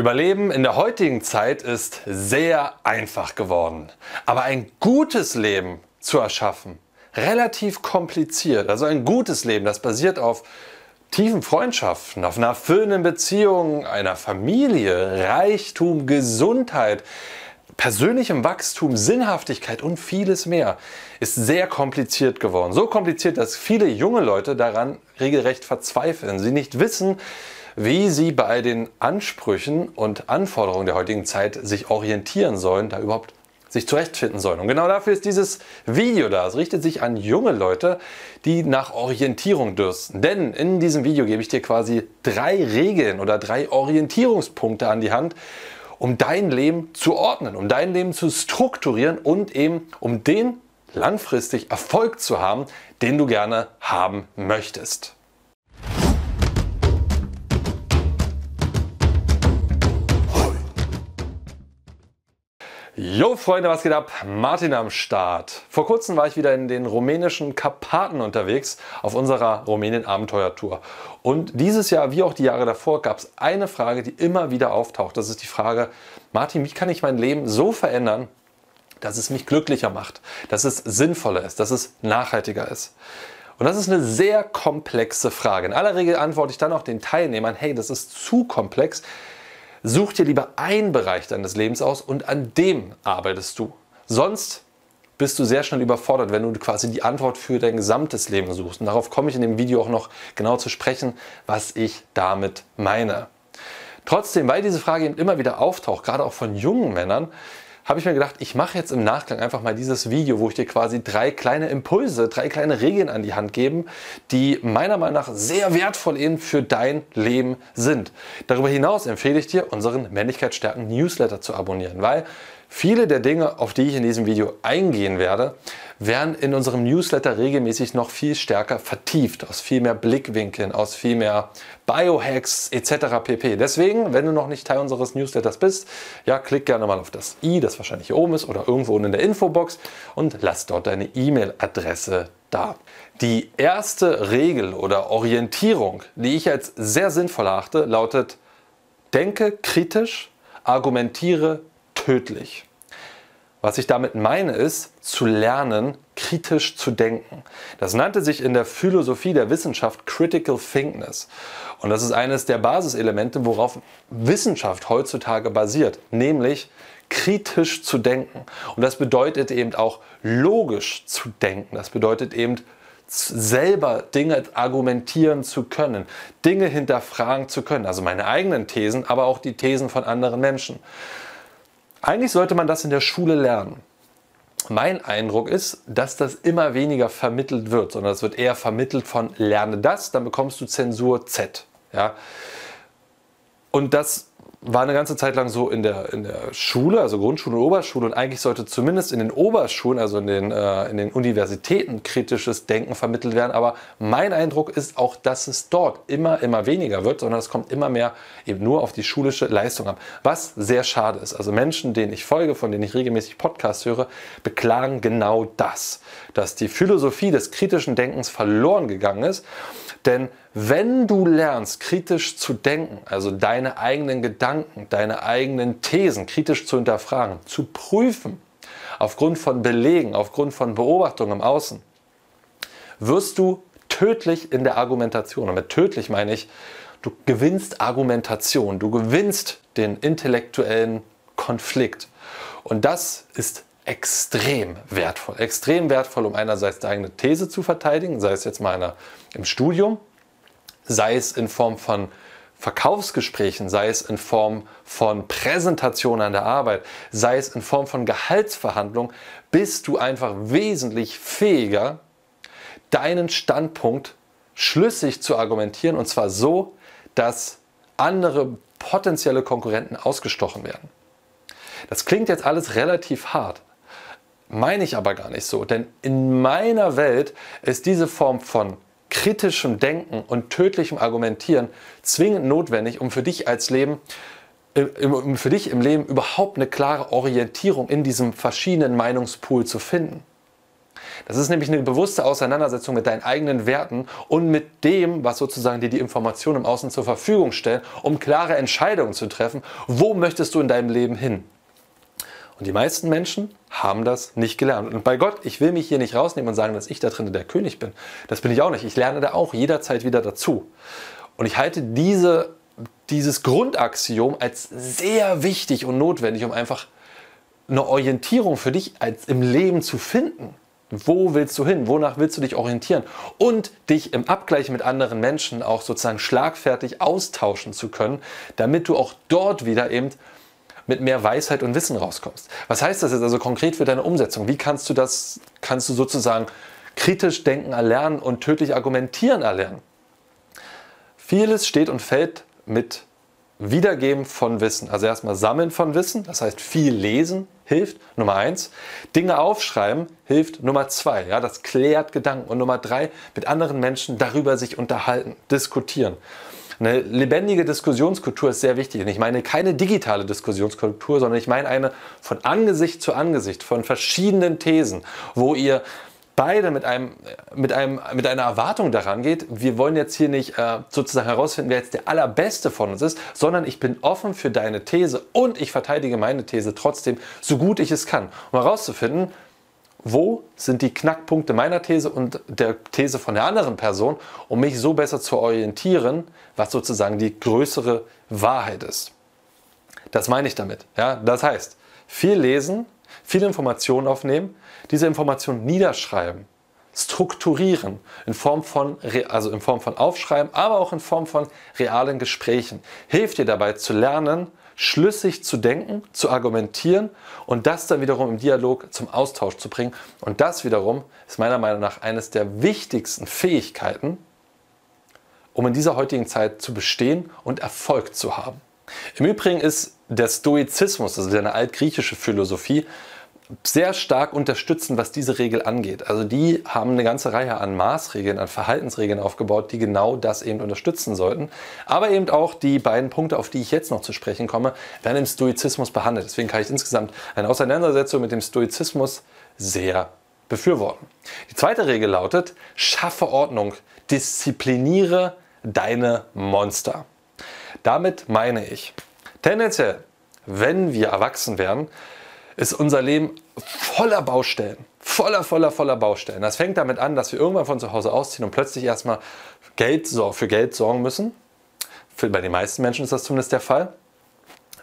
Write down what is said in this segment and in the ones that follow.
Überleben in der heutigen Zeit ist sehr einfach geworden. Aber ein gutes Leben zu erschaffen, relativ kompliziert. Also ein gutes Leben, das basiert auf tiefen Freundschaften, auf einer erfüllenden Beziehung, einer Familie, Reichtum, Gesundheit, persönlichem Wachstum, Sinnhaftigkeit und vieles mehr, ist sehr kompliziert geworden. So kompliziert, dass viele junge Leute daran regelrecht verzweifeln. Sie nicht wissen, wie sie bei den Ansprüchen und Anforderungen der heutigen Zeit sich orientieren sollen, da überhaupt sich zurechtfinden sollen. Und genau dafür ist dieses Video da. Es richtet sich an junge Leute, die nach Orientierung dürsten. Denn in diesem Video gebe ich dir quasi drei Regeln oder drei Orientierungspunkte an die Hand, um dein Leben zu ordnen, um dein Leben zu strukturieren und eben um den langfristig Erfolg zu haben, den du gerne haben möchtest. Jo Freunde, was geht ab? Martin am Start. Vor kurzem war ich wieder in den rumänischen Karpaten unterwegs auf unserer Rumänien-Abenteuer-Tour. Und dieses Jahr, wie auch die Jahre davor, gab es eine Frage, die immer wieder auftaucht. Das ist die Frage, Martin, wie kann ich mein Leben so verändern, dass es mich glücklicher macht, dass es sinnvoller ist, dass es nachhaltiger ist? Und das ist eine sehr komplexe Frage. In aller Regel antworte ich dann auch den Teilnehmern, hey, das ist zu komplex Such dir lieber einen Bereich deines Lebens aus und an dem arbeitest du. Sonst bist du sehr schnell überfordert, wenn du quasi die Antwort für dein gesamtes Leben suchst. Und darauf komme ich in dem Video auch noch genau zu sprechen, was ich damit meine. Trotzdem, weil diese Frage eben immer wieder auftaucht, gerade auch von jungen Männern, habe ich mir gedacht, ich mache jetzt im Nachgang einfach mal dieses Video, wo ich dir quasi drei kleine Impulse, drei kleine Regeln an die Hand gebe, die meiner Meinung nach sehr wertvoll eben für dein Leben sind. Darüber hinaus empfehle ich dir, unseren Männlichkeitsstärken Newsletter zu abonnieren, weil Viele der Dinge, auf die ich in diesem Video eingehen werde, werden in unserem Newsletter regelmäßig noch viel stärker vertieft, aus viel mehr Blickwinkeln, aus viel mehr Biohacks etc. pp. Deswegen, wenn du noch nicht Teil unseres Newsletters bist, ja, klick gerne mal auf das i, das wahrscheinlich hier oben ist oder irgendwo unten in der Infobox und lass dort deine E-Mail-Adresse da. Die erste Regel oder Orientierung, die ich als sehr sinnvoll achte, lautet, denke kritisch, argumentiere tödlich. Was ich damit meine, ist zu lernen, kritisch zu denken. Das nannte sich in der Philosophie der Wissenschaft Critical Thinkness. Und das ist eines der Basiselemente, worauf Wissenschaft heutzutage basiert, nämlich kritisch zu denken. Und das bedeutet eben auch logisch zu denken. Das bedeutet eben selber Dinge argumentieren zu können, Dinge hinterfragen zu können. Also meine eigenen Thesen, aber auch die Thesen von anderen Menschen. Eigentlich sollte man das in der Schule lernen. Mein Eindruck ist, dass das immer weniger vermittelt wird, sondern es wird eher vermittelt von lerne das, dann bekommst du Zensur Z. Ja? Und das war eine ganze Zeit lang so in der, in der Schule, also Grundschule und Oberschule. Und eigentlich sollte zumindest in den Oberschulen, also in den, äh, in den Universitäten, kritisches Denken vermittelt werden. Aber mein Eindruck ist auch, dass es dort immer, immer weniger wird, sondern es kommt immer mehr eben nur auf die schulische Leistung ab. Was sehr schade ist. Also Menschen, denen ich folge, von denen ich regelmäßig Podcasts höre, beklagen genau das, dass die Philosophie des kritischen Denkens verloren gegangen ist. Denn wenn du lernst, kritisch zu denken, also deine eigenen Gedanken, deine eigenen Thesen kritisch zu hinterfragen, zu prüfen, aufgrund von Belegen, aufgrund von Beobachtungen im Außen, wirst du tödlich in der Argumentation. Und mit tödlich meine ich, du gewinnst Argumentation, du gewinnst den intellektuellen Konflikt. Und das ist extrem wertvoll. Extrem wertvoll, um einerseits deine eigene These zu verteidigen, sei es jetzt mal einer, im Studium, sei es in Form von Verkaufsgesprächen, sei es in Form von Präsentation an der Arbeit, sei es in Form von Gehaltsverhandlungen, bist du einfach wesentlich fähiger, deinen Standpunkt schlüssig zu argumentieren und zwar so, dass andere potenzielle Konkurrenten ausgestochen werden. Das klingt jetzt alles relativ hart, meine ich aber gar nicht so, denn in meiner Welt ist diese Form von kritischem Denken und tödlichem Argumentieren zwingend notwendig, um für dich als Leben äh, um für dich im Leben überhaupt eine klare Orientierung in diesem verschiedenen Meinungspool zu finden. Das ist nämlich eine bewusste Auseinandersetzung mit deinen eigenen Werten und mit dem, was sozusagen dir die Informationen im Außen zur Verfügung stellen, um klare Entscheidungen zu treffen. Wo möchtest du in deinem Leben hin? Und die meisten Menschen haben das nicht gelernt. Und bei Gott, ich will mich hier nicht rausnehmen und sagen, dass ich da drin der König bin. Das bin ich auch nicht. Ich lerne da auch jederzeit wieder dazu. Und ich halte diese, dieses Grundaxiom als sehr wichtig und notwendig, um einfach eine Orientierung für dich als im Leben zu finden. Wo willst du hin? Wonach willst du dich orientieren? Und dich im Abgleich mit anderen Menschen auch sozusagen schlagfertig austauschen zu können, damit du auch dort wieder eben mit mehr Weisheit und Wissen rauskommst. Was heißt das jetzt also konkret für deine Umsetzung? Wie kannst du das, kannst du sozusagen kritisch denken erlernen und tödlich argumentieren erlernen? Vieles steht und fällt mit Wiedergeben von Wissen. Also erstmal Sammeln von Wissen, das heißt viel lesen hilft, Nummer eins. Dinge aufschreiben hilft, Nummer zwei. Ja, das klärt Gedanken. Und Nummer drei, mit anderen Menschen darüber sich unterhalten, diskutieren. Eine lebendige Diskussionskultur ist sehr wichtig. Und ich meine keine digitale Diskussionskultur, sondern ich meine eine von Angesicht zu Angesicht, von verschiedenen Thesen, wo ihr beide mit, einem, mit, einem, mit einer Erwartung daran geht, wir wollen jetzt hier nicht äh, sozusagen herausfinden, wer jetzt der allerbeste von uns ist, sondern ich bin offen für deine These und ich verteidige meine These trotzdem, so gut ich es kann, um herauszufinden, wo sind die Knackpunkte meiner These und der These von der anderen Person, um mich so besser zu orientieren, was sozusagen die größere Wahrheit ist. Das meine ich damit. Ja? Das heißt, viel lesen, viele Informationen aufnehmen, diese Informationen niederschreiben, strukturieren in Form von, also in Form von Aufschreiben, aber auch in Form von realen Gesprächen. Hilft dir dabei zu lernen, schlüssig zu denken, zu argumentieren und das dann wiederum im Dialog zum Austausch zu bringen. Und das wiederum ist meiner Meinung nach eines der wichtigsten Fähigkeiten, um in dieser heutigen Zeit zu bestehen und Erfolg zu haben. Im Übrigen ist der Stoizismus, also eine altgriechische Philosophie, sehr stark unterstützen, was diese Regel angeht. Also die haben eine ganze Reihe an Maßregeln, an Verhaltensregeln aufgebaut, die genau das eben unterstützen sollten. Aber eben auch die beiden Punkte, auf die ich jetzt noch zu sprechen komme, werden im Stoizismus behandelt. Deswegen kann ich insgesamt eine Auseinandersetzung mit dem Stoizismus sehr befürworten. Die zweite Regel lautet, schaffe Ordnung, diszipliniere deine Monster. Damit meine ich, tendenziell, wenn wir erwachsen werden, ist unser Leben voller Baustellen. Voller, voller, voller Baustellen. Das fängt damit an, dass wir irgendwann von zu Hause ausziehen und plötzlich erstmal Geld, für Geld sorgen müssen. Für, bei den meisten Menschen ist das zumindest der Fall.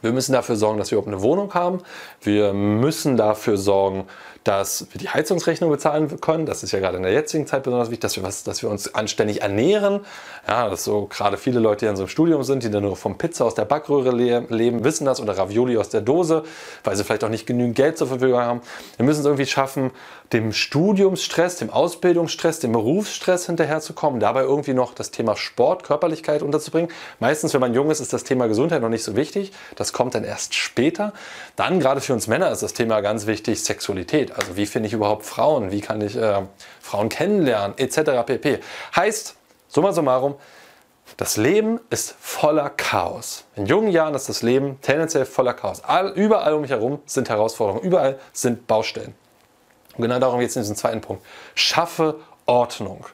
Wir müssen dafür sorgen, dass wir überhaupt eine Wohnung haben. Wir müssen dafür sorgen, dass wir die Heizungsrechnung bezahlen können. Das ist ja gerade in der jetzigen Zeit besonders wichtig, dass wir, was, dass wir uns anständig ernähren. Ja, das so gerade viele Leute, die in so einem Studium sind, die dann nur vom Pizza aus der Backröhre le leben, wissen das oder Ravioli aus der Dose, weil sie vielleicht auch nicht genügend Geld zur Verfügung haben. Wir müssen es irgendwie schaffen, dem Studiumsstress, dem Ausbildungsstress, dem Berufsstress hinterherzukommen, dabei irgendwie noch das Thema Sport, Körperlichkeit unterzubringen. Meistens, wenn man jung ist, ist das Thema Gesundheit noch nicht so wichtig. Das kommt dann erst später. Dann, gerade für uns Männer, ist das Thema ganz wichtig, Sexualität. Also wie finde ich überhaupt Frauen? Wie kann ich äh, Frauen kennenlernen? Etc. pp. Heißt, summa summarum, das Leben ist voller Chaos. In jungen Jahren ist das Leben tendenziell voller Chaos. All, überall um mich herum sind Herausforderungen, überall sind Baustellen. Und genau darum geht es in diesem zweiten Punkt. Schaffe Ordnung.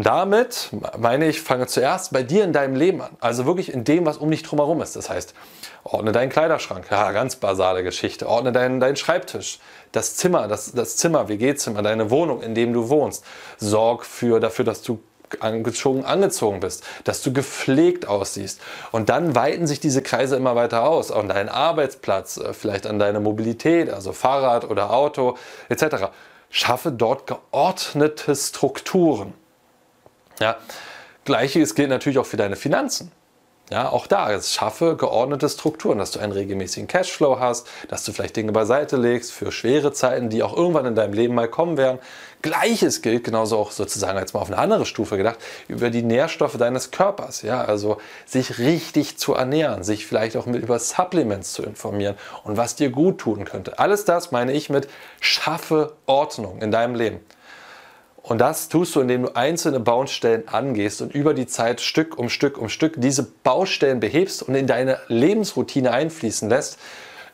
Damit meine ich, fange zuerst bei dir in deinem Leben an. Also wirklich in dem, was um dich drumherum ist. Das heißt, ordne deinen Kleiderschrank. Ja, ganz basale Geschichte. Ordne deinen, deinen Schreibtisch. Das Zimmer, das, das Zimmer, WG-Zimmer, deine Wohnung, in dem du wohnst. Sorg für, dafür, dass du angezogen, angezogen bist, dass du gepflegt aussiehst. Und dann weiten sich diese Kreise immer weiter aus. An deinen Arbeitsplatz, äh, vielleicht an deine Mobilität, also Fahrrad oder Auto etc. Schaffe dort geordnete Strukturen. Ja, Gleiches gilt natürlich auch für deine Finanzen. Ja, auch da, es schaffe geordnete Strukturen, dass du einen regelmäßigen Cashflow hast, dass du vielleicht Dinge beiseite legst für schwere Zeiten, die auch irgendwann in deinem Leben mal kommen werden. Gleiches gilt genauso auch sozusagen jetzt mal auf eine andere Stufe gedacht über die Nährstoffe deines Körpers. Ja, also sich richtig zu ernähren, sich vielleicht auch mit über Supplements zu informieren und was dir gut tun könnte. Alles das meine ich mit schaffe Ordnung in deinem Leben. Und das tust du, indem du einzelne Baustellen angehst und über die Zeit Stück um Stück um Stück diese Baustellen behebst und in deine Lebensroutine einfließen lässt,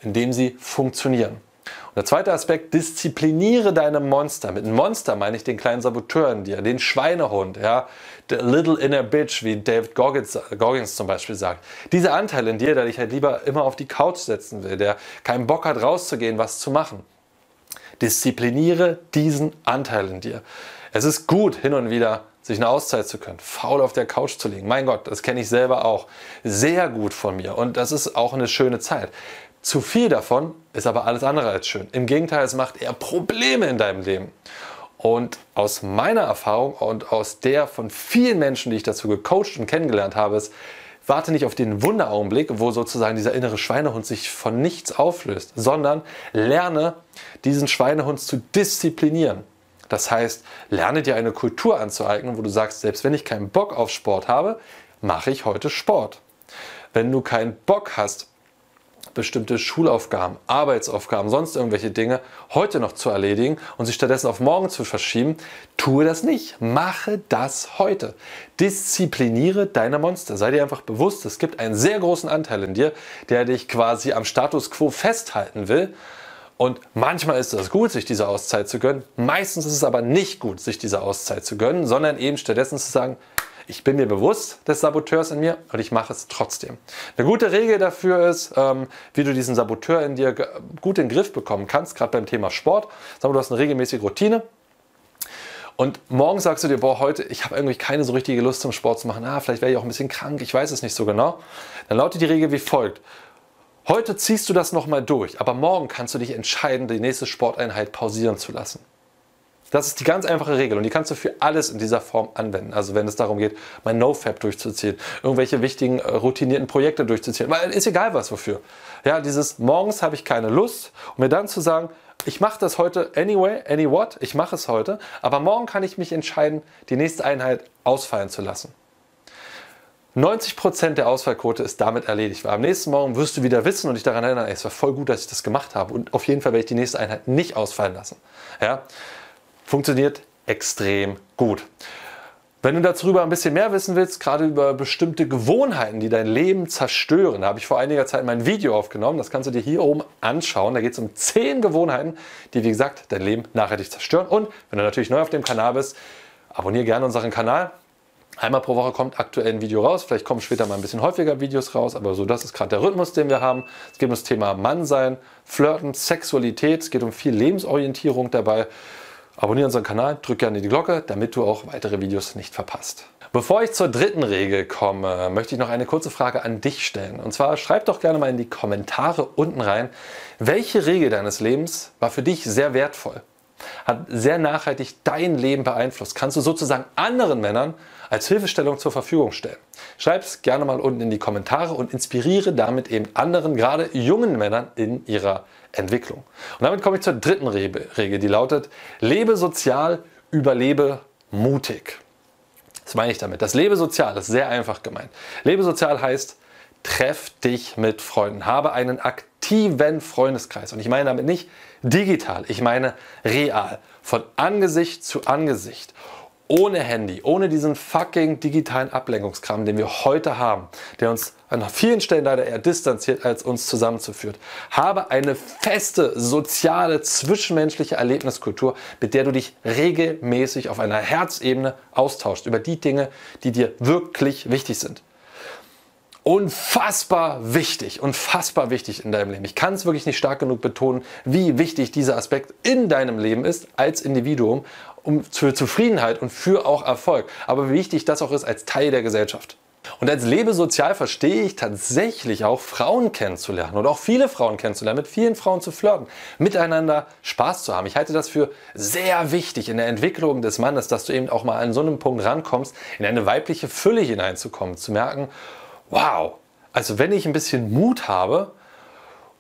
indem sie funktionieren. Und der zweite Aspekt, diszipliniere deine Monster. Mit einem Monster meine ich den kleinen Saboteur in dir, den Schweinehund, ja, the little inner bitch, wie David Goggins, Goggins zum Beispiel sagt. Dieser Anteil in dir, der dich halt lieber immer auf die Couch setzen will, der keinen Bock hat rauszugehen, was zu machen. Diszipliniere diesen Anteil in dir. Es ist gut, hin und wieder sich eine Auszeit zu können, faul auf der Couch zu liegen. Mein Gott, das kenne ich selber auch. Sehr gut von mir und das ist auch eine schöne Zeit. Zu viel davon ist aber alles andere als schön. Im Gegenteil, es macht eher Probleme in deinem Leben. Und aus meiner Erfahrung und aus der von vielen Menschen, die ich dazu gecoacht und kennengelernt habe, ist, warte nicht auf den Wunderaugenblick, wo sozusagen dieser innere Schweinehund sich von nichts auflöst, sondern lerne diesen Schweinehund zu disziplinieren. Das heißt, lerne dir eine Kultur anzueignen, wo du sagst, selbst wenn ich keinen Bock auf Sport habe, mache ich heute Sport. Wenn du keinen Bock hast, bestimmte Schulaufgaben, Arbeitsaufgaben, sonst irgendwelche Dinge heute noch zu erledigen und sie stattdessen auf morgen zu verschieben, tue das nicht. Mache das heute. Diszipliniere deine Monster. Sei dir einfach bewusst, es gibt einen sehr großen Anteil in dir, der dich quasi am Status quo festhalten will. Und manchmal ist es gut, sich diese Auszeit zu gönnen. Meistens ist es aber nicht gut, sich diese Auszeit zu gönnen, sondern eben stattdessen zu sagen, ich bin mir bewusst des Saboteurs in mir und ich mache es trotzdem. Eine gute Regel dafür ist, ähm, wie du diesen Saboteur in dir gut in den Griff bekommen kannst, gerade beim Thema Sport. Sag mal, du hast eine regelmäßige Routine. Und morgen sagst du dir, boah, heute, ich habe irgendwie keine so richtige Lust zum Sport zu machen. Ah, vielleicht wäre ich auch ein bisschen krank, ich weiß es nicht so genau. Dann lautet die Regel wie folgt. Heute ziehst du das nochmal durch, aber morgen kannst du dich entscheiden, die nächste Sporteinheit pausieren zu lassen. Das ist die ganz einfache Regel und die kannst du für alles in dieser Form anwenden. Also wenn es darum geht, mein NoFap durchzuziehen, irgendwelche wichtigen äh, routinierten Projekte durchzuziehen, weil ist egal was wofür. Ja, dieses morgens habe ich keine Lust, um mir dann zu sagen, ich mache das heute anyway, any what, ich mache es heute, aber morgen kann ich mich entscheiden, die nächste Einheit ausfallen zu lassen. 90% der Ausfallquote ist damit erledigt, weil am nächsten Morgen wirst du wieder wissen und dich daran erinnern, ey, es war voll gut, dass ich das gemacht habe und auf jeden Fall werde ich die nächste Einheit nicht ausfallen lassen. Ja? funktioniert extrem gut. Wenn du darüber ein bisschen mehr wissen willst, gerade über bestimmte Gewohnheiten, die dein Leben zerstören, habe ich vor einiger Zeit mein Video aufgenommen. Das kannst du dir hier oben anschauen. Da geht es um 10 Gewohnheiten, die, wie gesagt, dein Leben nachhaltig zerstören. Und wenn du natürlich neu auf dem Kanal bist, abonniere gerne unseren Kanal. Einmal pro Woche kommt aktuell ein Video raus. Vielleicht kommen später mal ein bisschen häufiger Videos raus, aber so das ist gerade der Rhythmus, den wir haben. Es geht um das Thema Mannsein, Flirten, Sexualität. Es geht um viel Lebensorientierung dabei. Abonniere unseren Kanal, drück gerne die Glocke, damit du auch weitere Videos nicht verpasst. Bevor ich zur dritten Regel komme, möchte ich noch eine kurze Frage an dich stellen. Und zwar schreib doch gerne mal in die Kommentare unten rein, welche Regel deines Lebens war für dich sehr wertvoll? Hat sehr nachhaltig dein Leben beeinflusst? Kannst du sozusagen anderen Männern als Hilfestellung zur Verfügung stellen? Schreib es gerne mal unten in die Kommentare und inspiriere damit eben anderen, gerade jungen Männern in ihrer Entwicklung. Und damit komme ich zur dritten Regel, die lautet, lebe sozial, überlebe mutig. Was meine ich damit? Das Lebe sozial ist sehr einfach gemeint. Lebe sozial heißt, treff dich mit Freunden, habe einen aktiven Freundeskreis. Und ich meine damit nicht digital, ich meine real, von Angesicht zu Angesicht ohne Handy, ohne diesen fucking digitalen Ablenkungskram, den wir heute haben, der uns an vielen Stellen leider eher distanziert, als uns zusammenzuführt. Habe eine feste, soziale, zwischenmenschliche Erlebniskultur, mit der du dich regelmäßig auf einer Herzebene austauschst über die Dinge, die dir wirklich wichtig sind. Unfassbar wichtig, unfassbar wichtig in deinem Leben. Ich kann es wirklich nicht stark genug betonen, wie wichtig dieser Aspekt in deinem Leben ist als Individuum um, für Zufriedenheit und für auch Erfolg. Aber wie wichtig das auch ist als Teil der Gesellschaft. Und als Lebesozial verstehe ich tatsächlich auch Frauen kennenzulernen und auch viele Frauen kennenzulernen, mit vielen Frauen zu flirten, miteinander Spaß zu haben. Ich halte das für sehr wichtig in der Entwicklung des Mannes, dass du eben auch mal an so einem Punkt rankommst, in eine weibliche Fülle hineinzukommen, zu merken, wow, also wenn ich ein bisschen Mut habe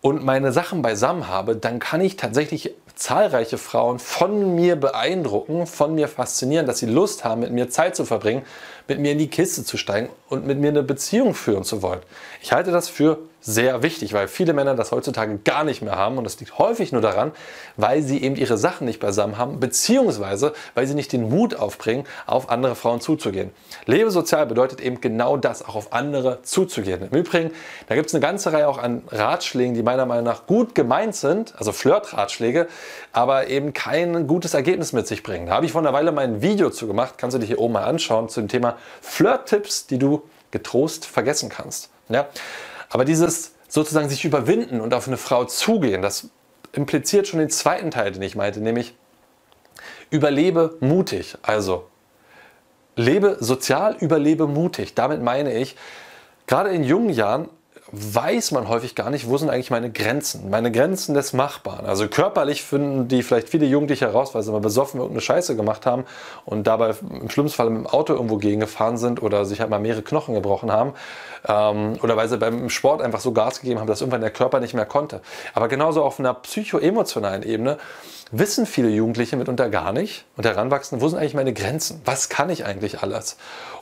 und meine Sachen beisammen habe, dann kann ich tatsächlich zahlreiche Frauen von mir beeindrucken, von mir faszinieren, dass sie Lust haben, mit mir Zeit zu verbringen, mit mir in die Kiste zu steigen und mit mir eine Beziehung führen zu wollen. Ich halte das für sehr wichtig, weil viele Männer das heutzutage gar nicht mehr haben und das liegt häufig nur daran, weil sie eben ihre Sachen nicht beisammen haben, beziehungsweise weil sie nicht den Mut aufbringen, auf andere Frauen zuzugehen. Lebe sozial bedeutet eben genau das, auch auf andere zuzugehen. Im Übrigen, da gibt es eine ganze Reihe auch an Ratschlägen, die meiner Meinung nach gut gemeint sind, also Flirt-Ratschläge, aber eben kein gutes Ergebnis mit sich bringen. Da habe ich vor einer Weile mal ein Video zu gemacht, kannst du dir hier oben mal anschauen, zu dem Thema Flirt-Tipps, die du getrost vergessen kannst. Ja? Aber dieses sozusagen sich überwinden und auf eine Frau zugehen, das impliziert schon den zweiten Teil, den ich meinte, nämlich überlebe mutig. Also lebe sozial, überlebe mutig. Damit meine ich, gerade in jungen Jahren weiß man häufig gar nicht, wo sind eigentlich meine Grenzen, meine Grenzen des Machbaren. Also körperlich finden die vielleicht viele Jugendliche heraus, weil sie mal besoffen irgendeine Scheiße gemacht haben und dabei im schlimmsten Fall mit dem Auto irgendwo gegengefahren sind oder sich halt mal mehrere Knochen gebrochen haben ähm, oder weil sie beim Sport einfach so Gas gegeben haben, dass irgendwann der Körper nicht mehr konnte. Aber genauso auf einer psychoemotionalen Ebene wissen viele Jugendliche mitunter gar nicht und heranwachsen, wo sind eigentlich meine Grenzen? Was kann ich eigentlich alles?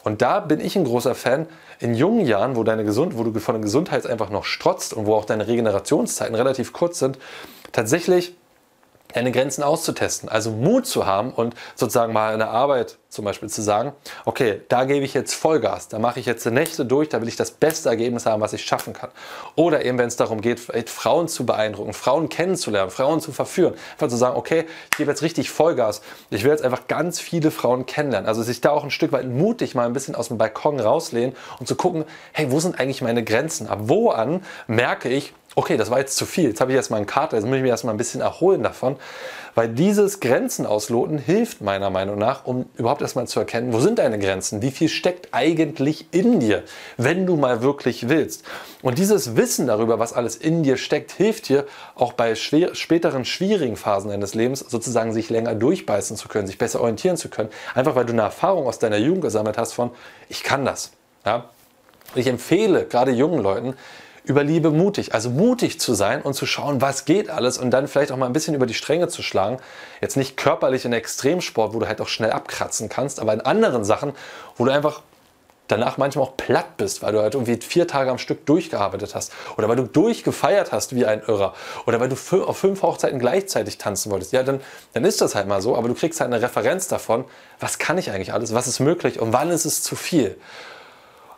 Und da bin ich ein großer Fan, in jungen Jahren, wo, deine Gesund wo du von der Gesundheit einfach noch strotzt und wo auch deine Regenerationszeiten relativ kurz sind, tatsächlich deine Grenzen auszutesten. Also Mut zu haben und sozusagen mal in der Arbeit zum Beispiel zu sagen, okay, da gebe ich jetzt Vollgas, da mache ich jetzt die Nächte durch, da will ich das beste Ergebnis haben, was ich schaffen kann. Oder eben, wenn es darum geht, Frauen zu beeindrucken, Frauen kennenzulernen, Frauen zu verführen, einfach zu sagen, okay, ich gebe jetzt richtig Vollgas, ich will jetzt einfach ganz viele Frauen kennenlernen. Also sich da auch ein Stück weit mutig mal ein bisschen aus dem Balkon rauslehnen und zu gucken, hey, wo sind eigentlich meine Grenzen? Ab wo an merke ich, okay, das war jetzt zu viel, jetzt habe ich erstmal einen Kater, jetzt muss ich mich erstmal ein bisschen erholen davon, weil dieses Grenzen ausloten hilft meiner Meinung nach, um überhaupt erstmal zu erkennen, wo sind deine Grenzen, wie viel steckt eigentlich in dir, wenn du mal wirklich willst. Und dieses Wissen darüber, was alles in dir steckt, hilft dir auch bei schwer, späteren schwierigen Phasen deines Lebens sozusagen sich länger durchbeißen zu können, sich besser orientieren zu können, einfach weil du eine Erfahrung aus deiner Jugend gesammelt hast von, ich kann das. Ja? Ich empfehle gerade jungen Leuten, über Liebe mutig. Also mutig zu sein und zu schauen, was geht alles und dann vielleicht auch mal ein bisschen über die Stränge zu schlagen. Jetzt nicht körperlich in Extremsport, wo du halt auch schnell abkratzen kannst, aber in anderen Sachen, wo du einfach danach manchmal auch platt bist, weil du halt irgendwie vier Tage am Stück durchgearbeitet hast oder weil du durchgefeiert hast wie ein Irrer oder weil du auf fünf Hochzeiten gleichzeitig tanzen wolltest. Ja, dann, dann ist das halt mal so, aber du kriegst halt eine Referenz davon, was kann ich eigentlich alles, was ist möglich und wann ist es zu viel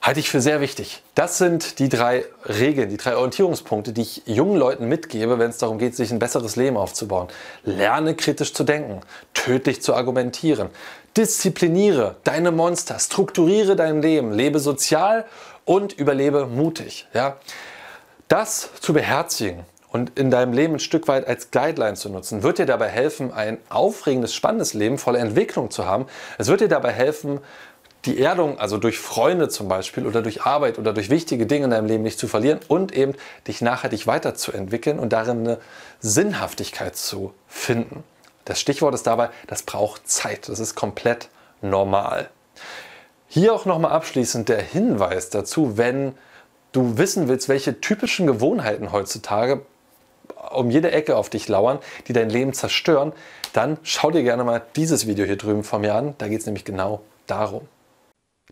halte ich für sehr wichtig. Das sind die drei Regeln, die drei Orientierungspunkte, die ich jungen Leuten mitgebe, wenn es darum geht, sich ein besseres Leben aufzubauen. Lerne kritisch zu denken, tödlich zu argumentieren, diszipliniere deine Monster, strukturiere dein Leben, lebe sozial und überlebe mutig. Ja? Das zu beherzigen und in deinem Leben ein Stück weit als Guideline zu nutzen, wird dir dabei helfen, ein aufregendes, spannendes Leben voller Entwicklung zu haben. Es wird dir dabei helfen, die Erdung, also durch Freunde zum Beispiel oder durch Arbeit oder durch wichtige Dinge in deinem Leben nicht zu verlieren und eben dich nachhaltig weiterzuentwickeln und darin eine Sinnhaftigkeit zu finden. Das Stichwort ist dabei, das braucht Zeit. Das ist komplett normal. Hier auch nochmal abschließend der Hinweis dazu, wenn du wissen willst, welche typischen Gewohnheiten heutzutage um jede Ecke auf dich lauern, die dein Leben zerstören, dann schau dir gerne mal dieses Video hier drüben von mir an. Da geht es nämlich genau darum.